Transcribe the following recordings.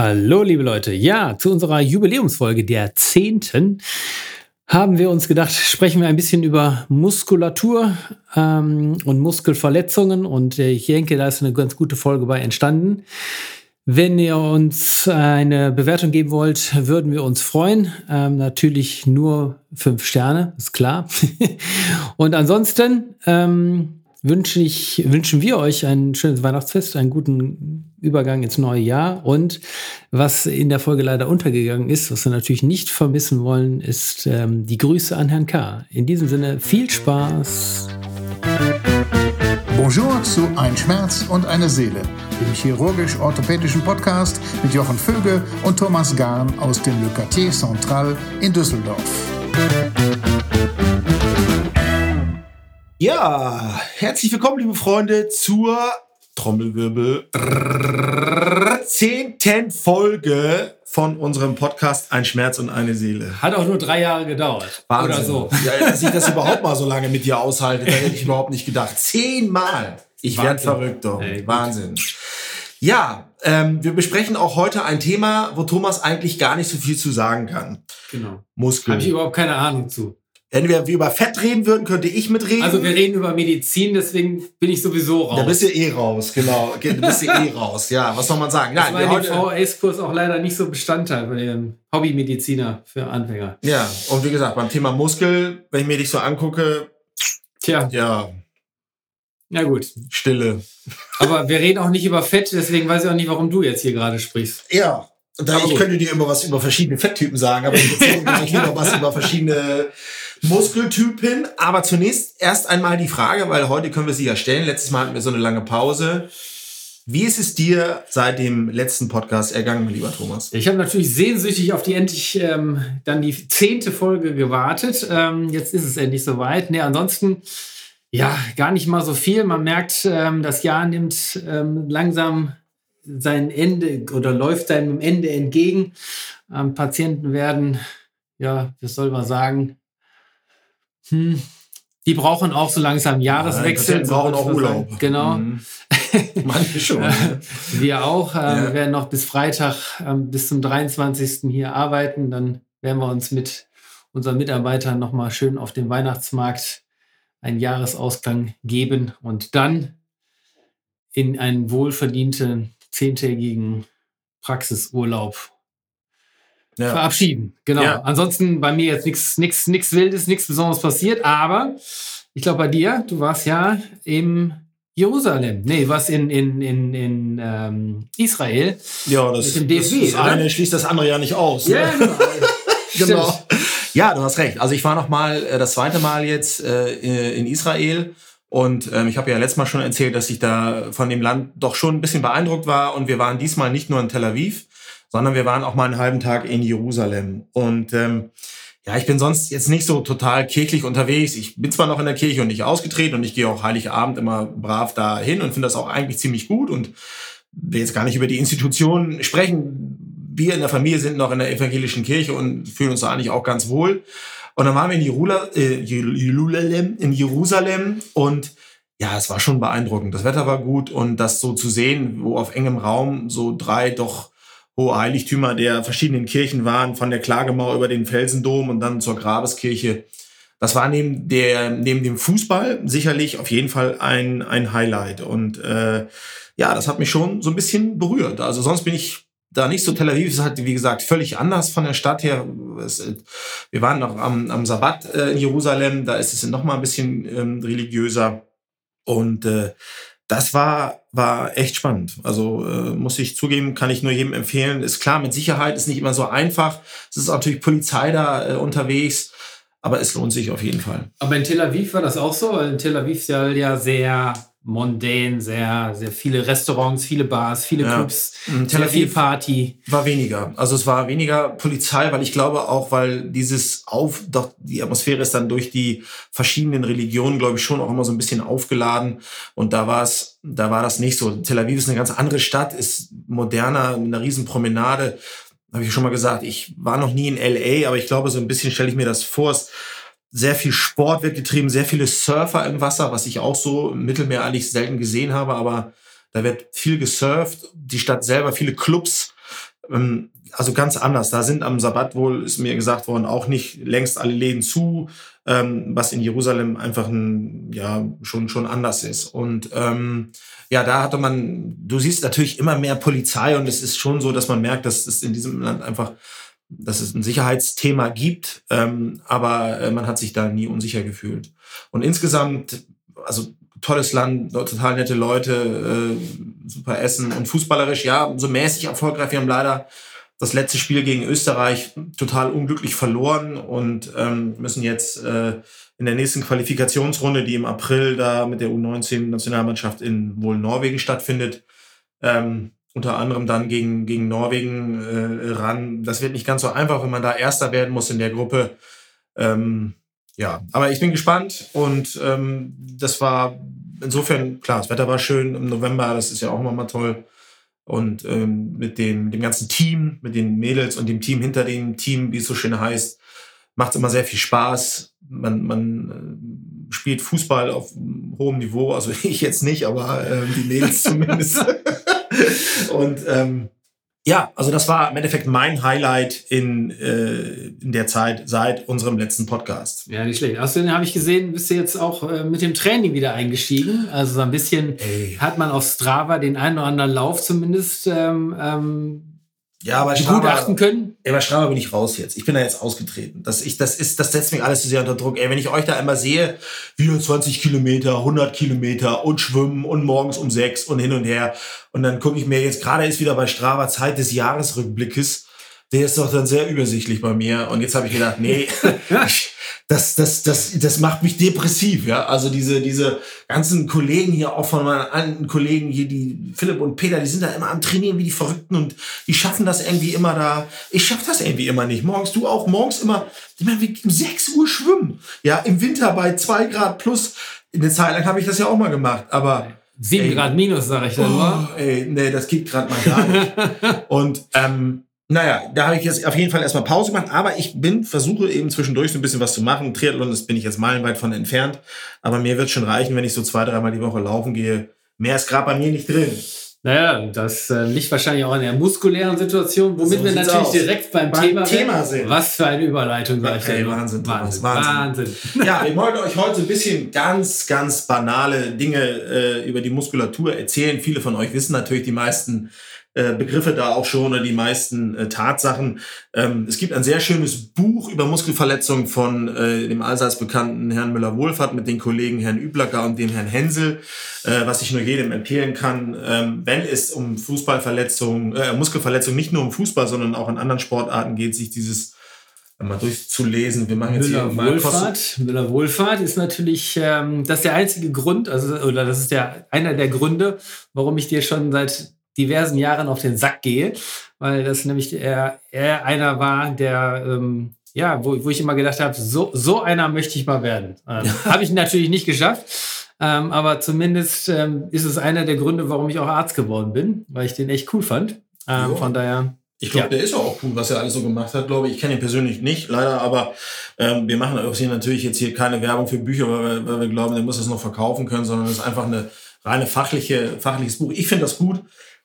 Hallo, liebe Leute. Ja, zu unserer Jubiläumsfolge der zehnten haben wir uns gedacht, sprechen wir ein bisschen über Muskulatur ähm, und Muskelverletzungen. Und äh, ich denke, da ist eine ganz gute Folge bei entstanden. Wenn ihr uns eine Bewertung geben wollt, würden wir uns freuen. Ähm, natürlich nur fünf Sterne, ist klar. und ansonsten ähm, wünsche ich, wünschen wir euch ein schönes Weihnachtsfest, einen guten Übergang ins neue Jahr. Und was in der Folge leider untergegangen ist, was wir natürlich nicht vermissen wollen, ist ähm, die Grüße an Herrn K. In diesem Sinne viel Spaß. Bonjour zu Ein Schmerz und eine Seele, dem chirurgisch-orthopädischen Podcast mit Jochen Vöge und Thomas Garn aus dem Le Quartier Central in Düsseldorf. Ja, herzlich willkommen, liebe Freunde, zur Trommelwirbel zehnten Folge von unserem Podcast Ein Schmerz und eine Seele. Hat auch nur drei Jahre gedauert. Wahnsinn. Oder so. Ja, dass ich das überhaupt mal so lange mit dir aushalte, da hätte ich überhaupt nicht gedacht. Zehnmal. Ich werde verrückt, doch. Ey, Wahnsinn. Ja, ähm, wir besprechen auch heute ein Thema, wo Thomas eigentlich gar nicht so viel zu sagen kann. Genau. Muskeln. Habe ich überhaupt keine Ahnung zu. Wenn wir über Fett reden würden, könnte ich mitreden. Also wir reden über Medizin, deswegen bin ich sowieso raus. Da bist du eh raus, genau. Da bist du eh raus. Ja, was soll man sagen? Nein, das war dem VHS-Kurs auch leider nicht so Bestandteil bei dem Hobbymediziner für Anfänger. Ja, und wie gesagt, beim Thema Muskel, wenn ich mir dich so angucke, Tja. Ja. Ja gut. Stille. Aber wir reden auch nicht über Fett, deswegen weiß ich auch nicht, warum du jetzt hier gerade sprichst. Ja, da, ich könnte dir immer was über verschiedene Fetttypen sagen, aber ich gleich wieder was über verschiedene Muskeltypen. Aber zunächst erst einmal die Frage, weil heute können wir sie ja stellen. Letztes Mal hatten wir so eine lange Pause. Wie ist es dir seit dem letzten Podcast ergangen, lieber Thomas? Ich habe natürlich sehnsüchtig auf die endlich ähm, dann die zehnte Folge gewartet. Ähm, jetzt ist es endlich soweit. Nee, ansonsten ja gar nicht mal so viel. Man merkt, ähm, das Jahr nimmt ähm, langsam sein Ende oder läuft seinem Ende entgegen. Ähm, Patienten werden, ja, was soll man sagen, hm, die brauchen auch so langsam Jahreswechsel. Ja, die brauchen auch Urlaub. Sein. Genau. Mhm. Manche schon. wir auch. Äh, ja. Wir werden noch bis Freitag, äh, bis zum 23. hier arbeiten. Dann werden wir uns mit unseren Mitarbeitern nochmal schön auf dem Weihnachtsmarkt einen Jahresausklang geben und dann in einen wohlverdienten zehntägigen Praxisurlaub ja. verabschieden. Genau. Ja. Ansonsten bei mir jetzt nichts nichts nichts Wildes, nichts Besonderes passiert, aber ich glaube bei dir, du warst ja im Jerusalem. Nee, was in, in, in, in ähm, Israel. Ja, das, mit dem DFB, das, das eine schließt das andere ja nicht aus. Ja, ne? genau. genau. Ja, du hast recht. Also ich war noch mal äh, das zweite Mal jetzt äh, in Israel und ähm, ich habe ja letztes Mal schon erzählt, dass ich da von dem Land doch schon ein bisschen beeindruckt war. Und wir waren diesmal nicht nur in Tel Aviv, sondern wir waren auch mal einen halben Tag in Jerusalem. Und ähm, ja, ich bin sonst jetzt nicht so total kirchlich unterwegs. Ich bin zwar noch in der Kirche und nicht ausgetreten und ich gehe auch Heiligabend immer brav dahin und finde das auch eigentlich ziemlich gut und will jetzt gar nicht über die Institutionen sprechen. Wir in der Familie sind noch in der evangelischen Kirche und fühlen uns da eigentlich auch ganz wohl. Und dann waren wir in, äh, Jerusalem, in Jerusalem und ja, es war schon beeindruckend. Das Wetter war gut und das so zu sehen, wo auf engem Raum so drei doch hohe Heiligtümer der verschiedenen Kirchen waren, von der Klagemauer über den Felsendom und dann zur Grabeskirche. Das war neben, der, neben dem Fußball sicherlich auf jeden Fall ein, ein Highlight. Und äh, ja, das hat mich schon so ein bisschen berührt. Also sonst bin ich da nicht so. Tel Aviv ist halt, wie gesagt, völlig anders von der Stadt her. Es, wir waren noch am, am Sabbat äh, in Jerusalem, da ist es noch mal ein bisschen ähm, religiöser. Und äh, das war, war echt spannend. Also äh, muss ich zugeben, kann ich nur jedem empfehlen. Ist klar, mit Sicherheit ist nicht immer so einfach. Es ist natürlich Polizei da äh, unterwegs, aber es lohnt sich auf jeden Fall. Aber in Tel Aviv war das auch so? In Tel Aviv soll ja sehr mondän, sehr, sehr viele Restaurants, viele Bars, viele ja. Clubs, mhm. Tel Aviv viel Party. War weniger. Also es war weniger Polizei, weil ich glaube auch, weil dieses auf, doch die Atmosphäre ist dann durch die verschiedenen Religionen, glaube ich, schon auch immer so ein bisschen aufgeladen. Und da war es, da war das nicht so. Tel Aviv ist eine ganz andere Stadt, ist moderner, mit einer riesen Promenade. Habe ich schon mal gesagt, ich war noch nie in LA, aber ich glaube, so ein bisschen stelle ich mir das vor. Es sehr viel Sport wird getrieben, sehr viele Surfer im Wasser, was ich auch so im Mittelmeer eigentlich selten gesehen habe, aber da wird viel gesurft. Die Stadt selber, viele Clubs, Ähm, also ganz anders. Da sind am Sabbat wohl, ist mir gesagt worden, auch nicht längst alle Läden zu, ähm, was in Jerusalem einfach ein, ja, schon, schon anders ist. Und ähm, ja, da hatte man, du siehst natürlich immer mehr Polizei und es ist schon so, dass man merkt, dass es in diesem Land einfach, dass es ein Sicherheitsthema gibt, ähm, aber äh, man hat sich da nie unsicher gefühlt. Und insgesamt, also tolles Land, total nette Leute, äh, super Essen und fußballerisch, ja, so mäßig erfolgreich. Wir haben leider das letzte Spiel gegen Österreich total unglücklich verloren und ähm, müssen jetzt äh, in der nächsten Qualifikationsrunde, die im April da mit der U19-Nationalmannschaft in wohl Norwegen stattfindet, ähm, unter anderem dann gegen, gegen Norwegen äh, ran. Das wird nicht ganz so einfach, wenn man da Erster werden muss in der Gruppe. Ähm, ja, aber ich bin gespannt und ähm, das war insofern, klar, das Wetter war schön im November, das ist ja auch immer mal toll. Und ähm, mit dem, dem ganzen Team, mit den Mädels und dem Team hinter dem Team, wie es so schön heißt, macht es immer sehr viel Spaß. Man, man äh, spielt Fußball auf hohem Niveau, also ich jetzt nicht, aber äh, die Mädels zumindest. und ähm, ja, also das war im Endeffekt mein Highlight in, äh, in der Zeit seit unserem letzten Podcast. Ja, nicht schlecht. Außerdem habe ich gesehen, bist du jetzt auch äh, mit dem Training wieder eingestiegen. Also so ein bisschen Ey. hat man auf Strava den einen oder anderen Lauf zumindest ähm, ähm, ja, aber Strava, können. Ey, bei Strava bin ich raus jetzt. Ich bin da jetzt ausgetreten. Das, ich, das, ist, das setzt mich alles zu sehr unter Druck. Ey, wenn ich euch da immer sehe, wieder 20 Kilometer, 100 Kilometer und schwimmen und morgens um sechs und hin und her. Und dann gucke ich mir jetzt, gerade ist wieder bei Strava Zeit des Jahresrückblickes. Der ist doch dann sehr übersichtlich bei mir. Und jetzt habe ich gedacht, nee, das, das, das, das macht mich depressiv, ja. Also diese, diese ganzen Kollegen hier, auch von meinen alten Kollegen hier, die Philipp und Peter, die sind da immer am Trainieren wie die Verrückten und die schaffen das irgendwie immer da. Ich schaff das irgendwie immer nicht. Morgens, du auch morgens immer, wir um 6 Uhr schwimmen. Ja, im Winter bei zwei Grad plus. In der Zeit lang habe ich das ja auch mal gemacht, aber. 7 Grad minus, sag ich dann oh, Ey, nee, das geht gerade mal gar nicht. und ähm, naja, da habe ich jetzt auf jeden Fall erstmal Pause gemacht, aber ich bin, versuche eben zwischendurch so ein bisschen was zu machen. Triathlon, das bin ich jetzt meilenweit von entfernt. Aber mir wird schon reichen, wenn ich so zwei, dreimal die Woche laufen gehe. Mehr ist gerade bei mir nicht drin. Naja, das äh, liegt wahrscheinlich auch in der muskulären Situation, womit so wir natürlich aus. direkt beim, beim Thema, Thema sind. Was für eine Überleitung, sag ich hey, Wahnsinn, Wahnsinn, Wahnsinn, Wahnsinn. Ja, ich wollte euch heute so ein bisschen ganz, ganz banale Dinge äh, über die Muskulatur erzählen. Viele von euch wissen natürlich die meisten Begriffe da auch schon oder die meisten äh, Tatsachen. Ähm, es gibt ein sehr schönes Buch über Muskelverletzungen von äh, dem allseits bekannten Herrn Müller-Wohlfahrt mit den Kollegen Herrn Üblacker und dem Herrn Hensel, äh, was ich nur jedem empfehlen kann, ähm, wenn es um Fußballverletzungen, äh, Muskelverletzungen nicht nur um Fußball, sondern auch in anderen Sportarten geht, sich dieses mal durchzulesen. Wir machen jetzt Müller hier Wohlfahrt. Müller Wohlfahrt ist natürlich ähm, das ist der einzige Grund, also oder das ist der einer der Gründe, warum ich dir schon seit diversen Jahren auf den Sack gehe, weil das nämlich er, er einer war, der ähm, ja, wo, wo ich immer gedacht habe, so, so einer möchte ich mal werden. Ähm, habe ich natürlich nicht geschafft. Ähm, aber zumindest ähm, ist es einer der Gründe, warum ich auch Arzt geworden bin, weil ich den echt cool fand. Ähm, von daher. Ich glaube, ja. der ist auch cool, was er alles so gemacht hat, glaube ich. Ich kenne ihn persönlich nicht, leider, aber ähm, wir machen auch hier natürlich jetzt hier keine Werbung für Bücher, weil wir, weil wir glauben, der muss das noch verkaufen können, sondern es ist einfach eine reine fachliche, fachliches Buch. Ich finde das gut.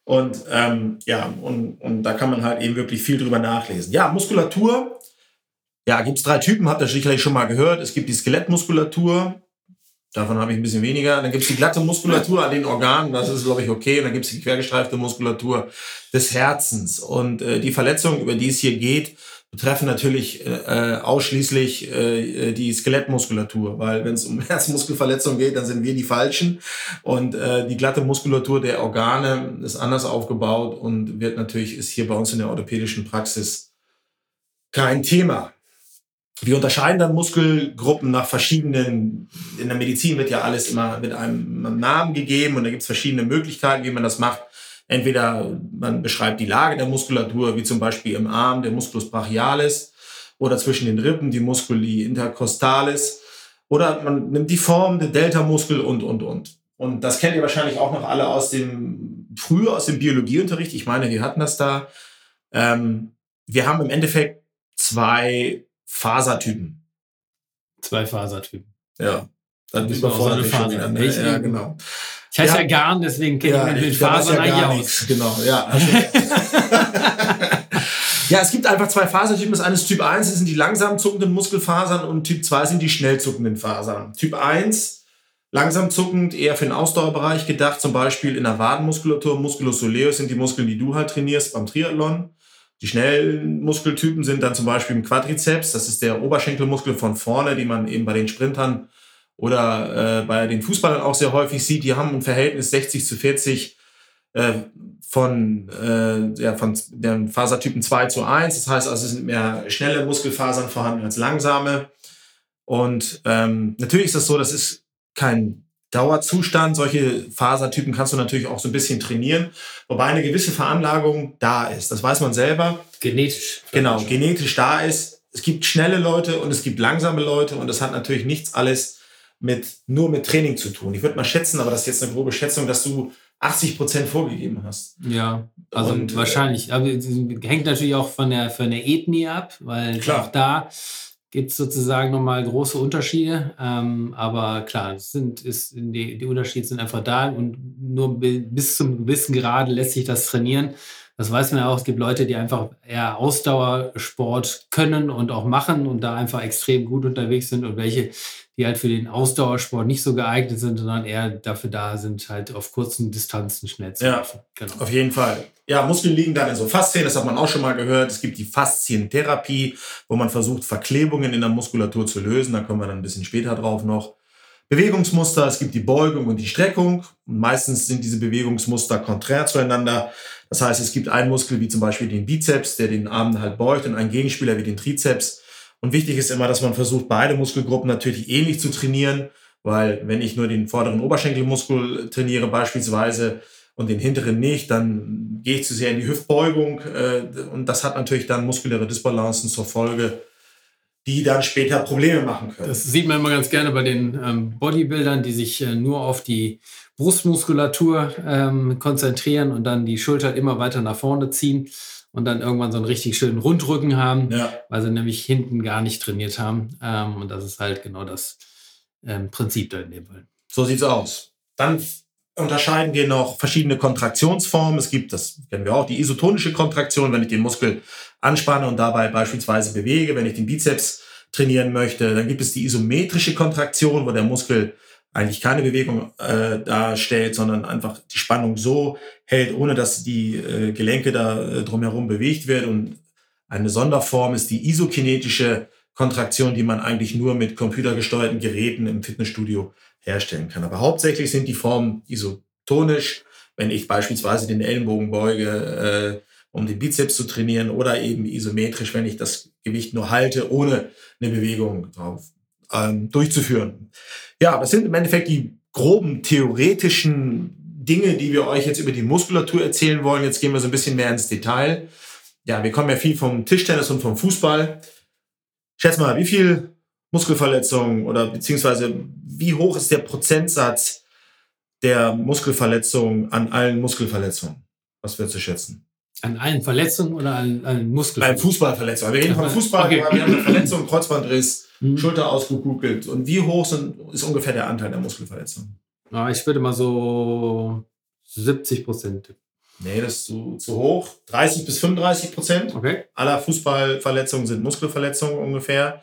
Und ähm, ja, und, und da kann man halt eben wirklich viel drüber nachlesen. Ja, Muskulatur. Ja, gibt's drei Typen, habt ihr sicherlich schon mal gehört. Es gibt die Skelettmuskulatur, davon habe ich ein bisschen weniger. Dann gibt's die glatte Muskulatur an den Organen, das ist, glaube ich, okay. Und dann gibt's die quergestreifte Muskulatur des Herzens. Und äh, die Verletzung, über die es hier geht, betreffen natürlich äh, ausschließlich äh, die Skelettmuskulatur, weil wenn es um Herzmuskelverletzungen geht, dann sind wir die Falschen und äh, die glatte Muskulatur der Organe ist anders aufgebaut und wird natürlich ist hier bei uns in der orthopädischen Praxis kein Thema. Wir unterscheiden dann Muskelgruppen nach verschiedenen, in der Medizin wird ja alles immer mit einem Namen gegeben und da gibt es verschiedene Möglichkeiten, wie man das macht. Entweder man beschreibt die Lage der Muskulatur, wie zum Beispiel im Arm der Musculus brachialis oder zwischen den Rippen die Musculi intercostalis oder man nimmt die Form der Delta-Muskel und, und, und. Und das kennt ihr wahrscheinlich auch noch alle aus dem, früher aus dem Biologieunterricht. Ich meine, wir hatten das da. Ähm, wir haben im Endeffekt zwei Fasertypen. Zwei Fasertypen. Ja. Dann überfordert mich schon wieder. Ne? Ja, genau. Ich heiße ja, ja Garn, deswegen kenne ja, ich mit Fasern ja eigentlich aus. Genau, ja. Also, Ja, es gibt einfach zwei Fasertypen. Das eine ist Typ 1, das sind die langsam zuckenden Muskelfasern und Typ 2 sind die schnell zuckenden Fasern. Typ 1, langsam zuckend, eher für den Ausdauerbereich gedacht, zum Beispiel in der Wadenmuskulatur. Musculus soleus sind die Muskeln, die du halt trainierst beim Triathlon. Die schnellen Muskeltypen sind dann zum Beispiel im Quadrizeps, das ist der Oberschenkelmuskel von vorne, die man eben bei den Sprintern oder äh, bei den Fußballern auch sehr häufig sieht. Die haben ein Verhältnis 60 zu 40 äh, von, äh, ja, von den Fasertypen 2 zu 1. Das heißt also, es sind mehr schnelle Muskelfasern vorhanden als langsame. Und ähm, natürlich ist das so, das ist kein Dauerzustand. Solche Fasertypen kannst du natürlich auch so ein bisschen trainieren, wobei eine gewisse Veranlagung da ist. Das weiß man selber. Genetisch. Genau, genetisch da ist. Es gibt schnelle Leute und es gibt langsame Leute und das hat natürlich nichts alles mit, nur mit Training zu tun. Ich würde mal schätzen, aber das ist jetzt eine grobe Schätzung, dass du 80 Prozent vorgegeben hast. Ja, also und, äh, wahrscheinlich. Aber hängt natürlich auch von der, von der Ethnie ab, weil klar. auch da gibt es sozusagen nochmal große Unterschiede. Ähm, aber klar, sind, ist, die, die Unterschiede sind einfach da und nur bis zum gewissen Grade lässt sich das trainieren. Das weiß man ja auch. Es gibt Leute, die einfach eher Ausdauersport können und auch machen und da einfach extrem gut unterwegs sind und welche, die halt für den Ausdauersport nicht so geeignet sind, sondern eher dafür da sind, halt auf kurzen Distanzen schnell zu laufen. Ja, genau. auf jeden Fall. Ja, Muskeln liegen dann in so Faszien, das hat man auch schon mal gehört. Es gibt die Faszientherapie, wo man versucht, Verklebungen in der Muskulatur zu lösen. Da kommen wir dann ein bisschen später drauf noch. Bewegungsmuster, es gibt die Beugung und die Streckung. Und meistens sind diese Bewegungsmuster konträr zueinander. Das heißt, es gibt einen Muskel wie zum Beispiel den Bizeps, der den Arm halt beugt und einen Gegenspieler wie den Trizeps und wichtig ist immer, dass man versucht, beide Muskelgruppen natürlich ähnlich zu trainieren, weil wenn ich nur den vorderen Oberschenkelmuskel trainiere beispielsweise und den hinteren nicht, dann gehe ich zu sehr in die Hüftbeugung äh, und das hat natürlich dann muskuläre Disbalancen zur Folge, die dann später Probleme machen können. Das sieht man immer ganz gerne bei den ähm, Bodybuildern, die sich äh, nur auf die Brustmuskulatur ähm, konzentrieren und dann die Schulter immer weiter nach vorne ziehen und dann irgendwann so einen richtig schönen Rundrücken haben, ja. weil sie nämlich hinten gar nicht trainiert haben. Ähm, und das ist halt genau das ähm, Prinzip da in dem Fall. So sieht's aus. Dann unterscheiden wir noch verschiedene Kontraktionsformen. Es gibt, das kennen wir auch, die isotonische Kontraktion, wenn ich den Muskel anspanne und dabei beispielsweise bewege, wenn ich den Bizeps trainieren möchte. Dann gibt es die isometrische Kontraktion, wo der Muskel eigentlich keine Bewegung äh, darstellt, sondern einfach die Spannung so hält, ohne dass die äh, Gelenke da äh, drumherum bewegt wird. Und eine Sonderform ist die isokinetische Kontraktion, die man eigentlich nur mit computergesteuerten Geräten im Fitnessstudio herstellen kann. Aber hauptsächlich sind die Formen isotonisch, wenn ich beispielsweise den Ellenbogen beuge, äh, um den Bizeps zu trainieren, oder eben isometrisch, wenn ich das Gewicht nur halte, ohne eine Bewegung drauf ähm, durchzuführen. Ja, das sind im Endeffekt die groben theoretischen Dinge, die wir euch jetzt über die Muskulatur erzählen wollen. Jetzt gehen wir so ein bisschen mehr ins Detail. Ja, wir kommen ja viel vom Tischtennis und vom Fußball. Schätz mal, wie viel Muskelverletzungen oder beziehungsweise wie hoch ist der Prozentsatz der Muskelverletzungen an allen Muskelverletzungen? Was würdest du schätzen? An allen Verletzungen oder an, an Muskelverletzungen? Bei Fußballverletzungen. Wir reden von Fußball, okay. wir haben eine Verletzung, Kreuzbandriss, mhm. Schulter ausgekugelt. Und wie hoch sind, ist ungefähr der Anteil der Muskelverletzungen? Ja, ich würde mal so 70 Prozent. Nee, das ist zu, zu hoch. 30 bis 35 Prozent okay. aller Fußballverletzungen sind Muskelverletzungen ungefähr.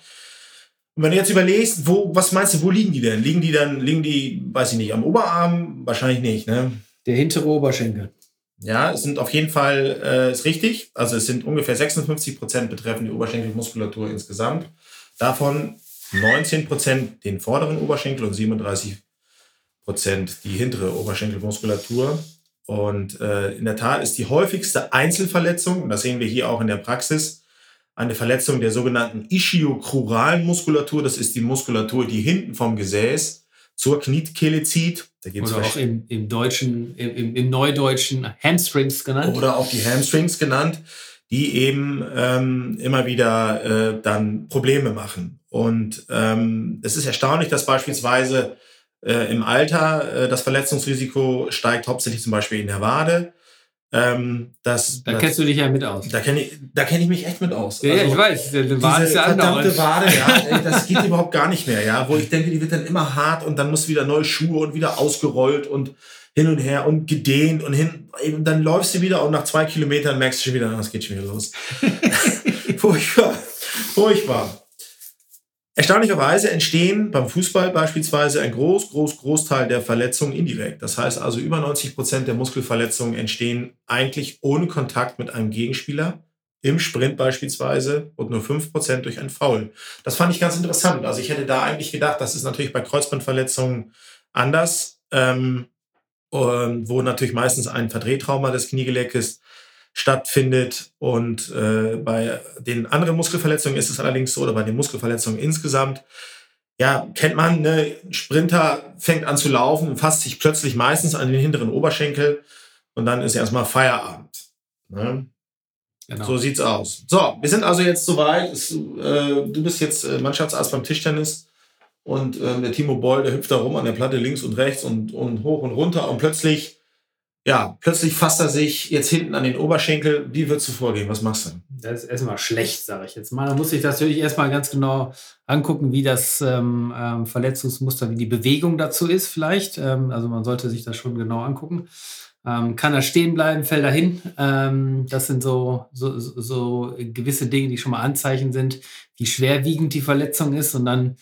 Und wenn du jetzt überlegst, wo, was meinst du, wo liegen die denn? Liegen die dann, liegen die, weiß ich nicht, am Oberarm? Wahrscheinlich nicht, ne? Der hintere Oberschenkel. Ja, es sind auf jeden Fall, äh, ist richtig. Also es sind ungefähr 56 Prozent betreffen die Oberschenkelmuskulatur insgesamt. Davon 19 Prozent den vorderen Oberschenkel und 37 Prozent die hintere Oberschenkelmuskulatur. Und äh, in der Tat ist die häufigste Einzelverletzung, und das sehen wir hier auch in der Praxis, eine Verletzung der sogenannten ischiokruralen Muskulatur. Das ist die Muskulatur, die hinten vom Gesäß zur Kniekehle zieht. Da gibt's oder auch im, im Deutschen, im, im Neudeutschen Hamstrings genannt. Oder auch die Hamstrings genannt, die eben ähm, immer wieder äh, dann Probleme machen. Und ähm, es ist erstaunlich, dass beispielsweise äh, im Alter äh, das Verletzungsrisiko steigt hauptsächlich zum Beispiel in der Wade. Ähm, das, da das, kennst du dich ja mit aus. Da kenne ich, da kenn ich mich echt mit aus. Ja, also, ich weiß. Die Wade diese verdammte Wade, ja, ey, das geht überhaupt gar nicht mehr, ja. Wo ich denke, die wird dann immer hart und dann muss wieder neue Schuhe und wieder ausgerollt und hin und her und gedehnt und hin. Und dann läufst du wieder und nach zwei Kilometern merkst du schon wieder, es geht schon wieder los. furchtbar, furchtbar. Erstaunlicherweise entstehen beim Fußball beispielsweise ein groß, groß, Großteil der Verletzungen indirekt. Das heißt also, über 90 Prozent der Muskelverletzungen entstehen eigentlich ohne Kontakt mit einem Gegenspieler im Sprint beispielsweise und nur 5% durch ein Foul. Das fand ich ganz interessant. Also ich hätte da eigentlich gedacht, das ist natürlich bei Kreuzbandverletzungen anders, ähm, wo natürlich meistens ein Verdrehtrauma des Kniegeleckes stattfindet. Und äh, bei den anderen Muskelverletzungen ist es allerdings so, oder bei den Muskelverletzungen insgesamt, ja, kennt man, ne, Sprinter fängt an zu laufen, fasst sich plötzlich meistens an den hinteren Oberschenkel und dann ist erstmal Feierabend. Ne? Genau. So sieht's aus. So, wir sind also jetzt soweit. Es, äh, du bist jetzt äh, Mannschaftsarzt beim Tischtennis und äh, der Timo Boll, der hüpft da rum an der Platte links und rechts und, und hoch und runter und plötzlich, ja, plötzlich fasst er sich jetzt hinten an den Oberschenkel. Wie würdest du vorgehen? Was machst du? Das ist erstmal schlecht, sage ich jetzt mal. Da muss ich das natürlich erstmal ganz genau angucken, wie das ähm, ähm, Verletzungsmuster, wie die Bewegung dazu ist, vielleicht. Ähm, also man sollte sich das schon genau angucken. Ähm, kann er stehen bleiben, fällt er hin? Ähm, das sind so, so, so gewisse Dinge, die schon mal Anzeichen sind, wie schwerwiegend die Verletzung ist. Und dann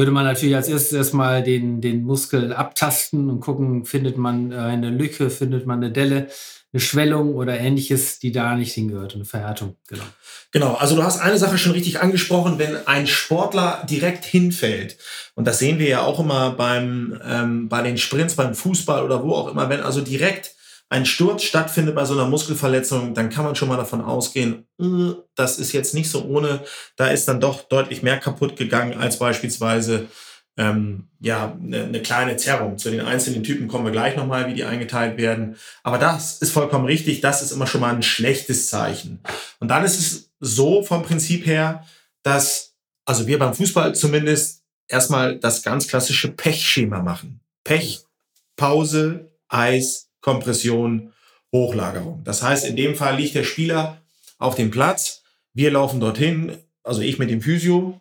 würde man natürlich als erstes erstmal den, den Muskel abtasten und gucken, findet man eine Lücke, findet man eine Delle, eine Schwellung oder ähnliches, die da nicht hingehört, eine Verhärtung. Genau. Genau, also du hast eine Sache schon richtig angesprochen, wenn ein Sportler direkt hinfällt, und das sehen wir ja auch immer beim, ähm, bei den Sprints, beim Fußball oder wo auch immer, wenn also direkt ein Sturz stattfindet bei so einer Muskelverletzung, dann kann man schon mal davon ausgehen, äh, das ist jetzt nicht so ohne, da ist dann doch deutlich mehr kaputt gegangen als beispielsweise ähm, ja, eine, eine kleine Zerrung. Zu den einzelnen Typen kommen wir gleich nochmal, wie die eingeteilt werden. Aber das ist vollkommen richtig, das ist immer schon mal ein schlechtes Zeichen. Und dann ist es so vom Prinzip her, dass, also wir beim Fußball zumindest, erstmal das ganz klassische Pechschema machen. Pech, Pause, Eis, Kompression, Hochlagerung. Das heißt, in dem Fall liegt der Spieler auf dem Platz. Wir laufen dorthin, also ich mit dem Physio.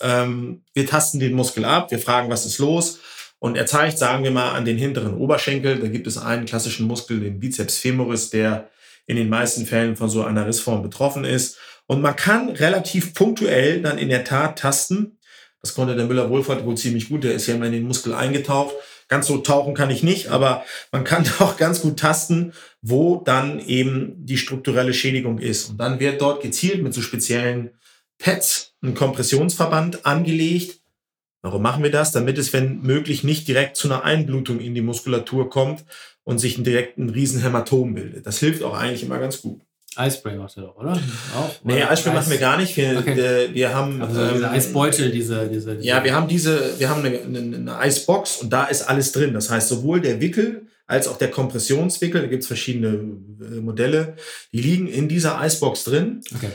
Ähm, wir tasten den Muskel ab, wir fragen, was ist los. Und er zeigt, sagen wir mal, an den hinteren Oberschenkel. Da gibt es einen klassischen Muskel, den Bizeps femoris, der in den meisten Fällen von so einer Rissform betroffen ist. Und man kann relativ punktuell dann in der Tat tasten. Das konnte der Müller-Wohlfahrt wohl ziemlich gut. Der ist ja immer in den Muskel eingetaucht. Ganz so tauchen kann ich nicht, aber man kann doch ganz gut tasten, wo dann eben die strukturelle Schädigung ist. Und dann wird dort gezielt mit so speziellen Pads ein Kompressionsverband angelegt. Warum machen wir das? Damit es, wenn möglich, nicht direkt zu einer Einblutung in die Muskulatur kommt und sich direkt ein Riesenhämatom bildet. Das hilft auch eigentlich immer ganz gut. Eisspray macht er doch, oder? Auch, nee, Eisspray Eis. machen wir gar nicht. Wir, okay. wir, wir haben also ähm, diese Eisbeutel, diese, diese, diese, Ja, wir haben diese, wir haben eine, eine, eine, Eisbox und da ist alles drin. Das heißt, sowohl der Wickel als auch der Kompressionswickel, da gibt es verschiedene äh, Modelle, die liegen in dieser Eisbox drin. Okay.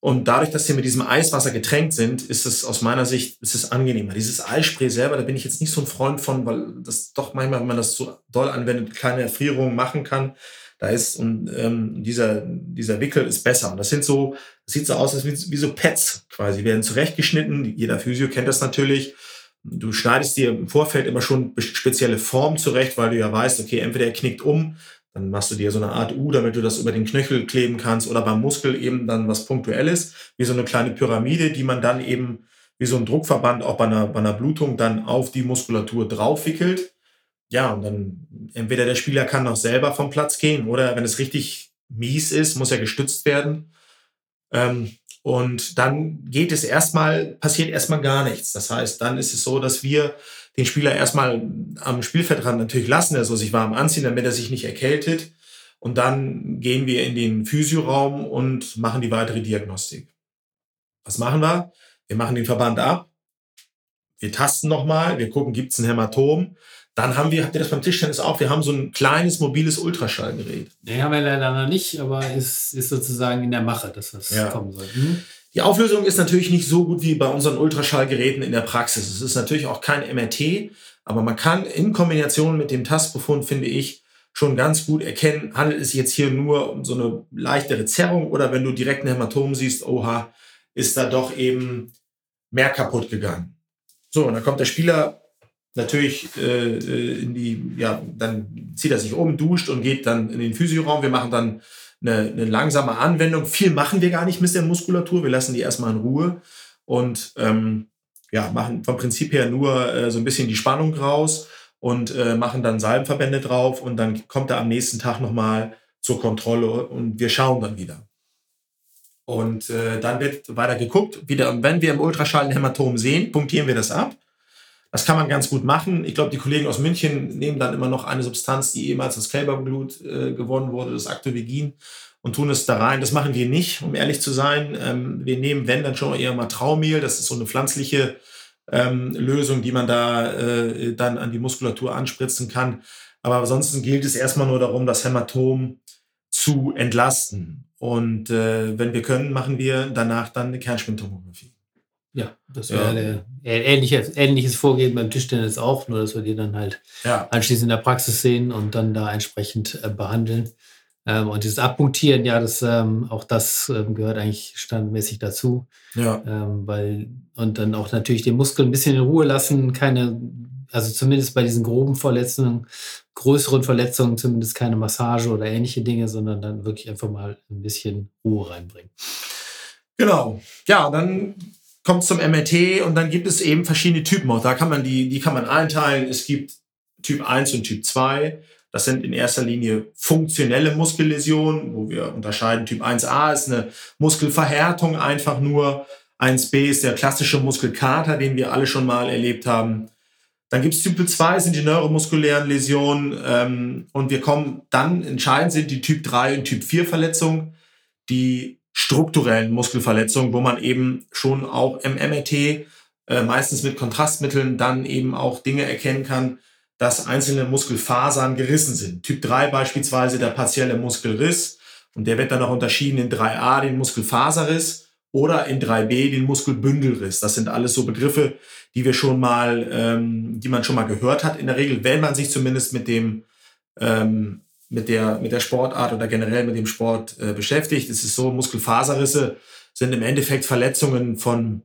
Und dadurch, dass sie mit diesem Eiswasser getränkt sind, ist es aus meiner Sicht ist es angenehmer. Dieses Eisspray selber, da bin ich jetzt nicht so ein Freund von, weil das doch manchmal, wenn man das so doll anwendet, kleine Erfrierungen machen kann. Da ist und ähm, dieser, dieser Wickel ist besser. Und das sind so, das sieht so aus, als wie, wie so Pads quasi, die werden zurechtgeschnitten. Jeder Physio kennt das natürlich. Du schneidest dir im Vorfeld immer schon spezielle Formen zurecht, weil du ja weißt, okay, entweder er knickt um, dann machst du dir so eine Art U, damit du das über den Knöchel kleben kannst oder beim Muskel eben dann was Punktuelles, wie so eine kleine Pyramide, die man dann eben wie so ein Druckverband auch bei einer, bei einer Blutung dann auf die Muskulatur draufwickelt ja, und dann entweder der Spieler kann noch selber vom Platz gehen oder wenn es richtig mies ist, muss er gestützt werden. Ähm, und dann geht es erstmal, passiert erstmal gar nichts. Das heißt, dann ist es so, dass wir den Spieler erstmal am Spielfeldrand natürlich lassen, er soll sich warm anziehen, damit er sich nicht erkältet. Und dann gehen wir in den Physioraum und machen die weitere Diagnostik. Was machen wir? Wir machen den Verband ab. Wir tasten nochmal, wir gucken, gibt es ein Hämatom. Dann haben wir, habt ihr das beim Tischtennis auch, wir haben so ein kleines mobiles Ultraschallgerät. Nee, haben wir leider noch nicht, aber ist, ist sozusagen in der Mache, dass das ja. kommen soll. Hm? Die Auflösung ist natürlich nicht so gut wie bei unseren Ultraschallgeräten in der Praxis. Es ist natürlich auch kein MRT, aber man kann in Kombination mit dem Tastbefund, finde ich, schon ganz gut erkennen, handelt es sich jetzt hier nur um so eine leichtere Zerrung oder wenn du direkt ein Hämatom siehst, oha, ist da doch eben mehr kaputt gegangen. So, und dann kommt der Spieler natürlich äh, äh, in die, ja, dann zieht er sich um, duscht und geht dann in den Physioraum. Wir machen dann eine, eine langsame Anwendung. Viel machen wir gar nicht mit der Muskulatur. Wir lassen die erstmal in Ruhe und ähm, ja, machen vom Prinzip her nur äh, so ein bisschen die Spannung raus und äh, machen dann Salbenverbände drauf und dann kommt er am nächsten Tag nochmal zur Kontrolle und wir schauen dann wieder. Und äh, dann wird weiter geguckt. Wieder, wenn wir im Ultraschall ein Hämatom sehen, punktieren wir das ab. Das kann man ganz gut machen. Ich glaube, die Kollegen aus München nehmen dann immer noch eine Substanz, die ehemals das Kälberblut äh, gewonnen wurde, das Actovegin, und tun es da rein. Das machen wir nicht, um ehrlich zu sein. Ähm, wir nehmen, wenn, dann schon eher mal Traumehl. Das ist so eine pflanzliche ähm, Lösung, die man da äh, dann an die Muskulatur anspritzen kann. Aber ansonsten gilt es erstmal nur darum, das Hämatom zu entlasten. Und äh, wenn wir können, machen wir danach dann eine Kernspintomographie. Ja, das wäre ja. ähnliches, ähnliches Vorgehen beim Tischtennis auch, nur dass wir die dann halt ja. anschließend in der Praxis sehen und dann da entsprechend äh, behandeln. Ähm, und dieses Abpunktieren, ja, das, ähm, auch das ähm, gehört eigentlich standmäßig dazu. Ja. Ähm, weil, und dann auch natürlich den Muskel ein bisschen in Ruhe lassen, keine, also zumindest bei diesen groben Verletzungen, größeren Verletzungen zumindest keine Massage oder ähnliche Dinge, sondern dann wirklich einfach mal ein bisschen Ruhe reinbringen. Genau. Ja, dann kommt zum MRT und dann gibt es eben verschiedene Typen. Auch da kann man die, die kann man einteilen. Es gibt Typ 1 und Typ 2. Das sind in erster Linie funktionelle Muskelläsionen, wo wir unterscheiden. Typ 1a ist eine Muskelverhärtung einfach nur. 1b ist der klassische Muskelkater, den wir alle schon mal erlebt haben. Dann gibt es Typ 2, sind die neuromuskulären Läsionen. Ähm, und wir kommen dann, entscheidend sind die Typ 3 und Typ 4 Verletzungen, die strukturellen Muskelverletzungen, wo man eben schon auch im MRT äh, meistens mit Kontrastmitteln dann eben auch Dinge erkennen kann, dass einzelne Muskelfasern gerissen sind. Typ 3 beispielsweise der partielle Muskelriss und der wird dann auch unterschieden in 3a den Muskelfaserriss oder in 3b den Muskelbündelriss. Das sind alles so Begriffe, die wir schon mal, ähm, die man schon mal gehört hat. In der Regel, wenn man sich zumindest mit dem ähm, mit der, mit der Sportart oder generell mit dem Sport äh, beschäftigt. Es ist so, Muskelfaserrisse sind im Endeffekt Verletzungen von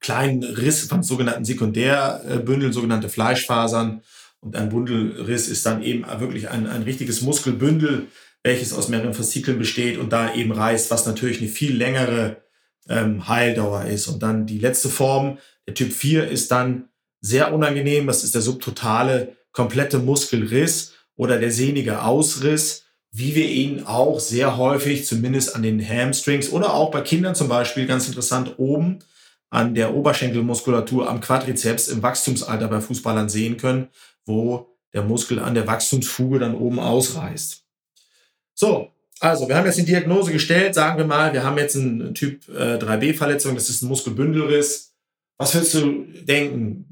kleinen Riss, von sogenannten Sekundärbündeln, sogenannte Fleischfasern. Und ein Bundelriss ist dann eben wirklich ein, ein richtiges Muskelbündel, welches aus mehreren Faszikeln besteht und da eben reißt, was natürlich eine viel längere ähm, Heildauer ist. Und dann die letzte Form, der Typ 4, ist dann sehr unangenehm. Das ist der subtotale, komplette Muskelriss oder der sehnige Ausriss, wie wir ihn auch sehr häufig, zumindest an den Hamstrings oder auch bei Kindern zum Beispiel, ganz interessant, oben an der Oberschenkelmuskulatur am Quadrizeps im Wachstumsalter bei Fußballern sehen können, wo der Muskel an der Wachstumsfuge dann oben ausreißt. So, also wir haben jetzt die Diagnose gestellt, sagen wir mal, wir haben jetzt einen Typ äh, 3b-Verletzung, das ist ein Muskelbündelriss. Was würdest du denken?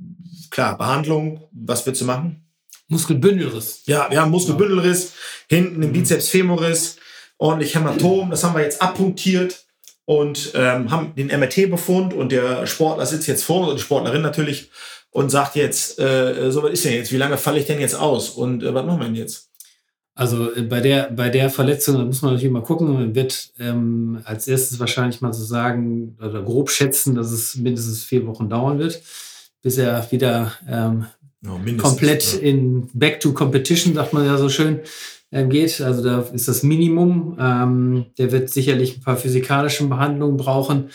Klar, Behandlung, was würdest du machen? Muskelbündelriss. Ja, wir haben Muskelbündelriss, hinten im mhm. Bizeps femoris, ordentlich Hämatom, das haben wir jetzt abpunktiert und ähm, haben den MRT-Befund und der Sportler sitzt jetzt vor uns, und die Sportlerin natürlich, und sagt jetzt, äh, so was ist denn jetzt, wie lange falle ich denn jetzt aus und äh, was machen wir denn jetzt? Also äh, bei der, bei der Verletzung, da muss man natürlich mal gucken, man wird ähm, als erstes wahrscheinlich mal so sagen oder grob schätzen, dass es mindestens vier Wochen dauern wird, bis er wieder ähm, ja, komplett ja. in Back to Competition, sagt man ja so schön, äh, geht. Also da ist das Minimum. Ähm, der wird sicherlich ein paar physikalische Behandlungen brauchen,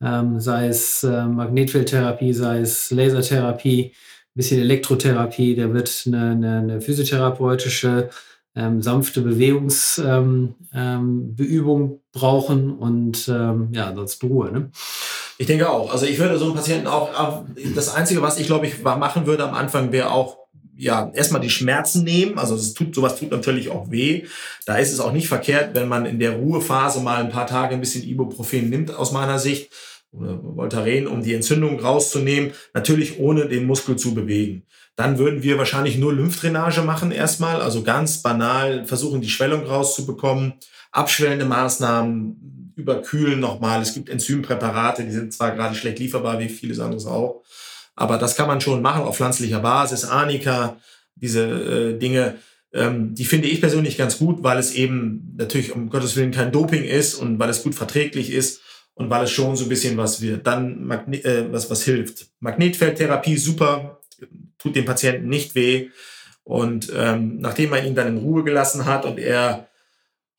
ähm, sei es äh, Magnetfeldtherapie, sei es Lasertherapie, ein bisschen Elektrotherapie. Der wird eine, eine, eine physiotherapeutische ähm, sanfte Bewegungsbeübung ähm, ähm, brauchen und ähm, ja, ansonsten Ruhe. Ne? Ich denke auch. Also ich würde so einen Patienten auch, das Einzige, was ich glaube ich machen würde am Anfang, wäre auch ja, erstmal die Schmerzen nehmen. Also es tut, sowas tut natürlich auch weh. Da ist es auch nicht verkehrt, wenn man in der Ruhephase mal ein paar Tage ein bisschen Ibuprofen nimmt, aus meiner Sicht, oder Voltaren, um die Entzündung rauszunehmen. Natürlich ohne den Muskel zu bewegen. Dann würden wir wahrscheinlich nur Lymphdrainage machen erstmal. Also ganz banal versuchen, die Schwellung rauszubekommen. Abschwellende Maßnahmen, überkühlen nochmal. Es gibt Enzympräparate, die sind zwar gerade schlecht lieferbar, wie vieles anderes auch. Aber das kann man schon machen auf pflanzlicher Basis. Arnika, diese äh, Dinge, ähm, die finde ich persönlich ganz gut, weil es eben natürlich um Gottes Willen kein Doping ist und weil es gut verträglich ist und weil es schon so ein bisschen was wird. Dann Magne äh, was, was hilft. Magnetfeldtherapie, super. tut dem Patienten nicht weh. Und ähm, nachdem man ihn dann in Ruhe gelassen hat und er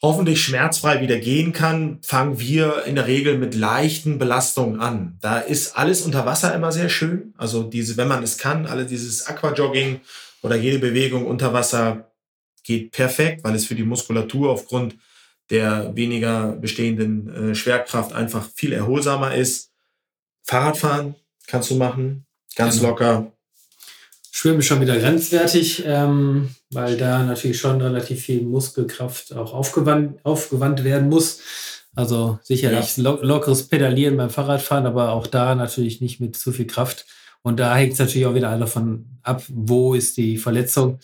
hoffentlich schmerzfrei wieder gehen kann, fangen wir in der Regel mit leichten Belastungen an. Da ist alles unter Wasser immer sehr schön. Also diese, wenn man es kann, alle dieses Aquajogging oder jede Bewegung unter Wasser geht perfekt, weil es für die Muskulatur aufgrund der weniger bestehenden äh, Schwerkraft einfach viel erholsamer ist. Fahrradfahren kannst du machen, ganz genau. locker. Schwimmen ist schon wieder grenzwertig, ähm, weil da natürlich schon relativ viel Muskelkraft auch aufgewandt, aufgewandt werden muss. Also sicherlich ja. lockeres Pedalieren beim Fahrradfahren, aber auch da natürlich nicht mit zu viel Kraft. Und da hängt es natürlich auch wieder davon ab, wo ist die Verletzung.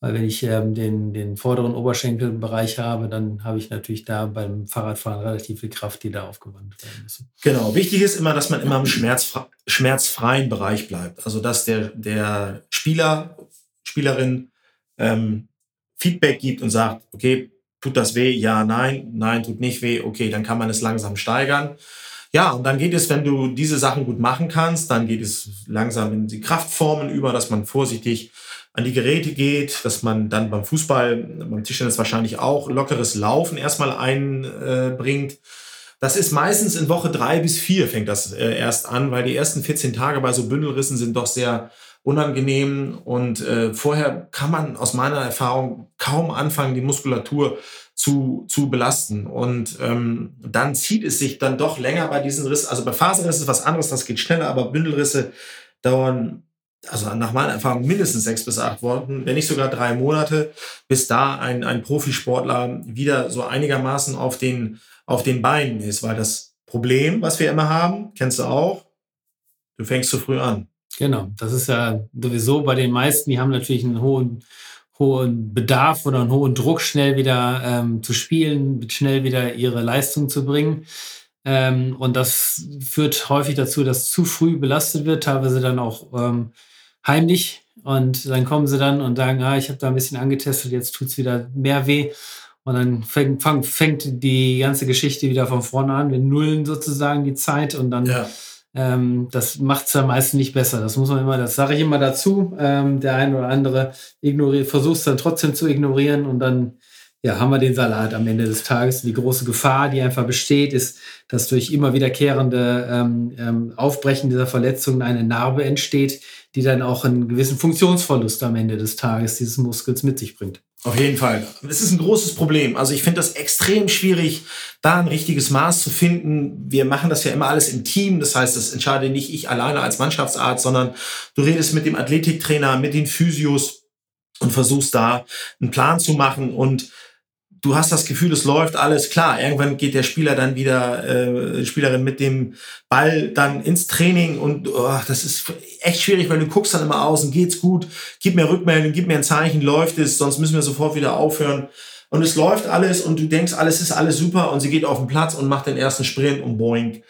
Weil wenn ich ähm, den, den vorderen Oberschenkelbereich habe, dann habe ich natürlich da beim Fahrradfahren relativ viel Kraft, die da aufgewandt werden muss. Genau. Wichtig ist immer, dass man immer im schmerzfre schmerzfreien Bereich bleibt. Also dass der, der Spieler, Spielerin ähm, Feedback gibt und sagt, okay, tut das weh? Ja, nein, nein, tut nicht weh. Okay, dann kann man es langsam steigern. Ja, und dann geht es, wenn du diese Sachen gut machen kannst, dann geht es langsam in die Kraftformen über, dass man vorsichtig an die Geräte geht, dass man dann beim Fußball, beim Tischtennis wahrscheinlich auch lockeres Laufen erstmal einbringt. Das ist meistens in Woche drei bis vier fängt das äh, erst an, weil die ersten 14 Tage bei so Bündelrissen sind doch sehr unangenehm und äh, vorher kann man aus meiner Erfahrung kaum anfangen, die Muskulatur zu, zu belasten. Und ähm, dann zieht es sich dann doch länger bei diesen Rissen. Also bei Faserrissen ist was anderes, das geht schneller, aber Bündelrisse dauern also nach meiner Erfahrung mindestens sechs bis acht Wochen, wenn nicht sogar drei Monate, bis da ein, ein Profisportler wieder so einigermaßen auf den, auf den Beinen ist. Weil das Problem, was wir immer haben, kennst du auch, du fängst zu früh an. Genau, das ist ja sowieso bei den meisten, die haben natürlich einen hohen, hohen Bedarf oder einen hohen Druck, schnell wieder ähm, zu spielen, schnell wieder ihre Leistung zu bringen. Ähm, und das führt häufig dazu, dass zu früh belastet wird, teilweise dann auch ähm, heimlich. Und dann kommen sie dann und sagen, ah, ich habe da ein bisschen angetestet, jetzt tut es wieder mehr weh. Und dann fängt, fängt die ganze Geschichte wieder von vorne an. Wir nullen sozusagen die Zeit und dann ja. ähm, das macht es dann meistens nicht besser. Das muss man immer, das sage ich immer dazu. Ähm, der eine oder andere ignoriert, versucht es dann trotzdem zu ignorieren und dann ja, haben wir den Salat am Ende des Tages. Die große Gefahr, die einfach besteht, ist, dass durch immer wiederkehrende ähm, ähm, Aufbrechen dieser Verletzungen eine Narbe entsteht, die dann auch einen gewissen Funktionsverlust am Ende des Tages dieses Muskels mit sich bringt. Auf jeden Fall. Das ist ein großes Problem. Also ich finde das extrem schwierig, da ein richtiges Maß zu finden. Wir machen das ja immer alles im Team. Das heißt, das entscheide nicht ich alleine als Mannschaftsarzt, sondern du redest mit dem Athletiktrainer, mit den Physios und versuchst da einen Plan zu machen und du hast das Gefühl, es läuft alles klar. Irgendwann geht der Spieler dann wieder, äh, Spielerin mit dem Ball dann ins Training und oh, das ist echt schwierig, weil du guckst dann immer aus und geht's gut, gib mir Rückmeldung, gib mir ein Zeichen, läuft es, sonst müssen wir sofort wieder aufhören. Und es läuft alles und du denkst, alles ist alles super und sie geht auf den Platz und macht den ersten Sprint und boing,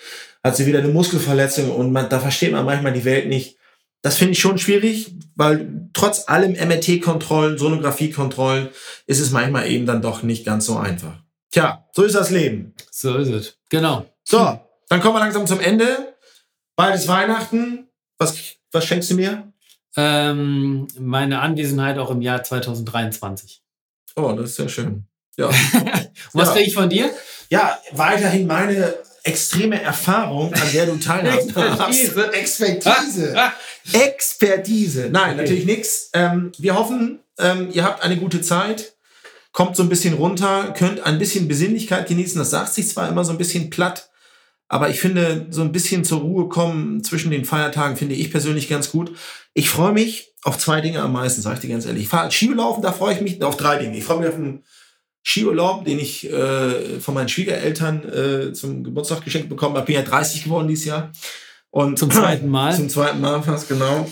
hat sie wieder eine Muskelverletzung und man, da versteht man manchmal die Welt nicht. Das finde ich schon schwierig, weil trotz allem MRT-Kontrollen, Sonographie-Kontrollen ist es manchmal eben dann doch nicht ganz so einfach. Tja, so ist das Leben. So ist es. Genau. So, dann kommen wir langsam zum Ende. Bald ist Weihnachten. Was, was schenkst du mir? Ähm, meine Anwesenheit auch im Jahr 2023. Oh, das ist sehr schön. Ja. was ja. kriege ich von dir? Ja, weiterhin meine extreme Erfahrung, an der du teilhast. Expertise. Expertise. Expertise. Nein, okay. natürlich nichts. Ähm, wir hoffen, ähm, ihr habt eine gute Zeit. Kommt so ein bisschen runter, könnt ein bisschen Besinnlichkeit genießen. Das sagt sich zwar immer so ein bisschen platt, aber ich finde, so ein bisschen zur Ruhe kommen zwischen den Feiertagen finde ich persönlich ganz gut. Ich freue mich auf zwei Dinge am meisten, sage ich dir ganz ehrlich. Ich fahre Skilaufen, da freue ich mich auf drei Dinge. Ich freue mich auf einen Skiurlaub, den ich äh, von meinen Schwiegereltern äh, zum Geburtstag geschenkt bekommen habe. Bin ja 30 geworden dieses Jahr. Und zum zweiten Mal. Zum zweiten Mal fast, genau.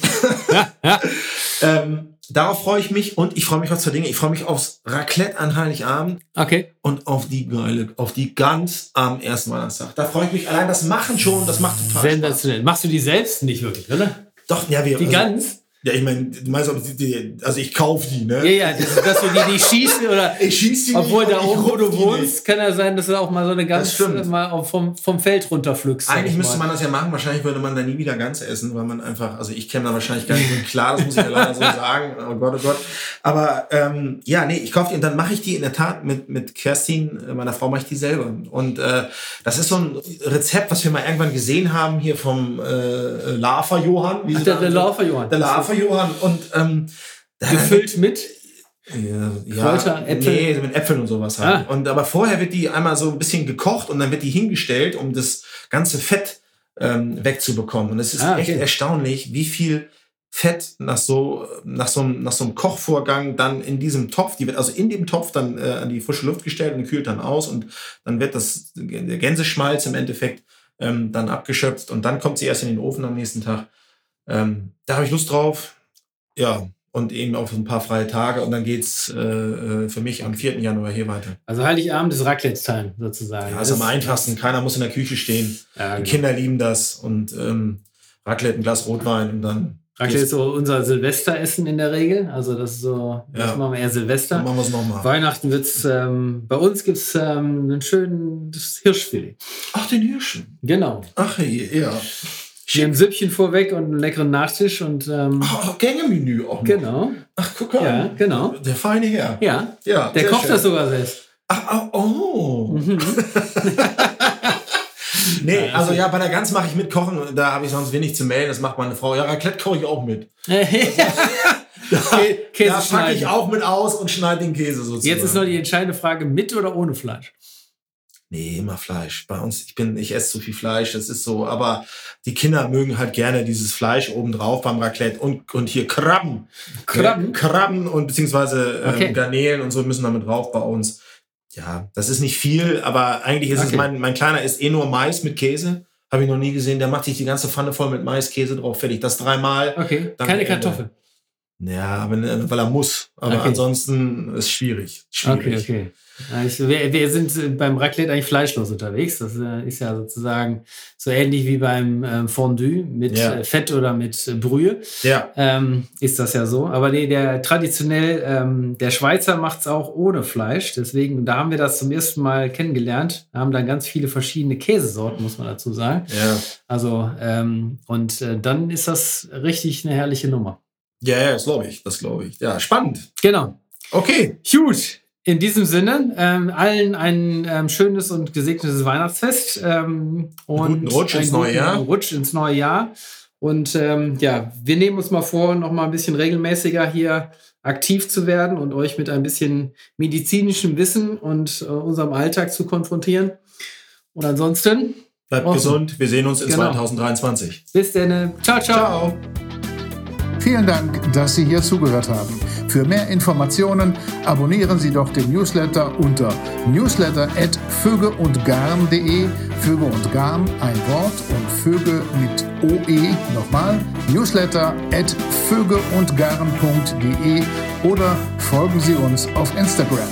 Ja, ja. ähm, darauf freue ich mich und ich freue mich auf zwei Dinge. Ich freue mich aufs Raclette an Heiligabend. Okay. Und auf die geile, auf die Gans am ersten Weihnachtstag. Da freue ich mich allein. Das Machen schon, das macht total Sensationell. Spaß. Machst du die selbst nicht wirklich, oder? Doch, ja, wir. Die also, Gans? Ja, ich meine, du meinst, ob die, die, also ich kaufe die, ne? Ja, ja, das, dass du die nicht schießt oder. Ich schieß die nicht, Obwohl da aber ich oben, wo du wohnst, nicht. kann ja sein, dass du auch mal so eine ganz stimmt. mal vom, vom Feld runterpflückst. Eigentlich ich müsste man das ja machen. Wahrscheinlich würde man da nie wieder ganz essen, weil man einfach, also ich käme da wahrscheinlich gar nicht mit klar, das muss ich ja leider so sagen. Oh Gott, oh Gott. Aber ähm, ja, nee, ich kaufe die und dann mache ich die in der Tat mit, mit Kerstin, äh, meiner Frau, mache ich die selber. Und äh, das ist so ein Rezept, was wir mal irgendwann gesehen haben hier vom äh, Lava Johann. Ach, der, da- der Laufer, Johann. Der Lava Johann. Und ähm, Gefüllt mit. ja, Kräuter, Äpfel? Nee, mit Äpfeln und sowas halt. Ah. Und aber vorher wird die einmal so ein bisschen gekocht und dann wird die hingestellt, um das ganze Fett ähm, wegzubekommen. Und es ist Ah, echt okay. erstaunlich, wie viel Fett nach so, nach so, einem, nach so einem Kochvorgang dann in diesem Topf, die wird also in dem Topf dann äh, an die frische Luft gestellt und kühlt dann aus und dann wird das, der Gänseschmalz im Endeffekt ähm, dann abgeschöpft und dann kommt sie erst in den Ofen am nächsten Tag. Ähm, da habe ich Lust drauf. Ja, und eben auf ein paar freie Tage und dann geht's äh, äh, für mich am 4. Januar hier weiter. Also Heiligabend ist Raclette-Time sozusagen. Ja, ist am einfachsten, keiner muss in der Küche stehen. Ja, Die genau. Kinder lieben das und ähm, Raclette, ein Glas Rotwein und dann, Raclette ist so unser Silvesteressen in der Regel. Also das ist so, das Ja. machen wir eher Silvester. dann machen wir es nochmal. Weihnachten wird's, ähm, bei uns gibt's ähm, einen schönen das Hirschfilet. Ach, den Hirschen. Genau. Ach, ja. Haben ein Süppchen vorweg und einen leckeren Nachtisch und ähm, Ach, Gängemenü auch noch. genau. Ach, guck mal. Ja, genau. Der feine Herr. Ja, Ja, der kocht schön. das sogar selbst. Ach, ach, oh. Mhm. Nee, also also- ja, bei der Gans mache ich mit Kochen. Da habe ich sonst wenig zu melden. Das macht meine Frau. Ja, Raclette koche ich auch mit. Käse da packe ich auch mit aus und schneide den Käse sozusagen. Jetzt ist noch die entscheidende Frage, mit oder ohne Fleisch? Nee, immer Fleisch. Bei uns, ich bin, ich esse zu viel Fleisch, das ist so, aber die Kinder mögen halt gerne dieses Fleisch obendrauf beim Raclette und, und hier Krabben. Krabben? Äh, Krabben und beziehungsweise ähm, Okay. Garnelen und so müssen damit drauf bei uns. Ja, das ist nicht viel, aber eigentlich ist es, Okay. mein, mein Kleiner isst eh nur Mais mit Käse. Habe ich noch nie gesehen. Der macht sich die ganze Pfanne voll mit Mais, Käse drauf, fertig. Das dreimal. Okay, keine. Kartoffel. Ja, aber, ne, weil er muss. Aber Okay. ansonsten ist schwierig. schwierig. Okay, okay. Ich, wir, wir sind äh, beim Raclette eigentlich fleischlos unterwegs. Das äh, ist ja sozusagen so ähnlich wie beim ähm, Fondue mit Ja. äh, Fett oder mit Brühe. Ja, Ähm, ist das ja so. Aber nee, der traditionell, ähm, der Schweizer macht es auch ohne Fleisch. Deswegen, da haben wir das zum ersten Mal kennengelernt. Wir haben dann ganz viele verschiedene Käsesorten, muss man dazu sagen. ja. Also, ähm, und äh, dann ist das richtig eine herrliche Nummer. Ja, ja, das glaube ich. Das glaube ich. Ja, spannend. Genau. Okay. Gut. In diesem Sinne, ähm, allen ein ähm, schönes und gesegnetes Weihnachtsfest ähm, und Guten Rutsch ins neue Jahr. Rutsch ins neue Jahr. Und ähm, ja, wir nehmen uns mal vor, noch mal ein bisschen regelmäßiger hier aktiv zu werden und euch mit ein bisschen medizinischem Wissen und äh, unserem Alltag zu konfrontieren. Und ansonsten, Bleibt Offen. gesund. Wir sehen uns in Genau. 2023. bis dann. Ciao, ciao. Ciao. Vielen Dank, dass Sie hier zugehört haben. Für mehr Informationen abonnieren Sie doch den Newsletter unter newsletter.vögeundgarn.de. Vöge und Garn ein Wort und Vögel mit OE nochmal. Newsletter.vögeundgarn.de oder folgen Sie uns auf Instagram.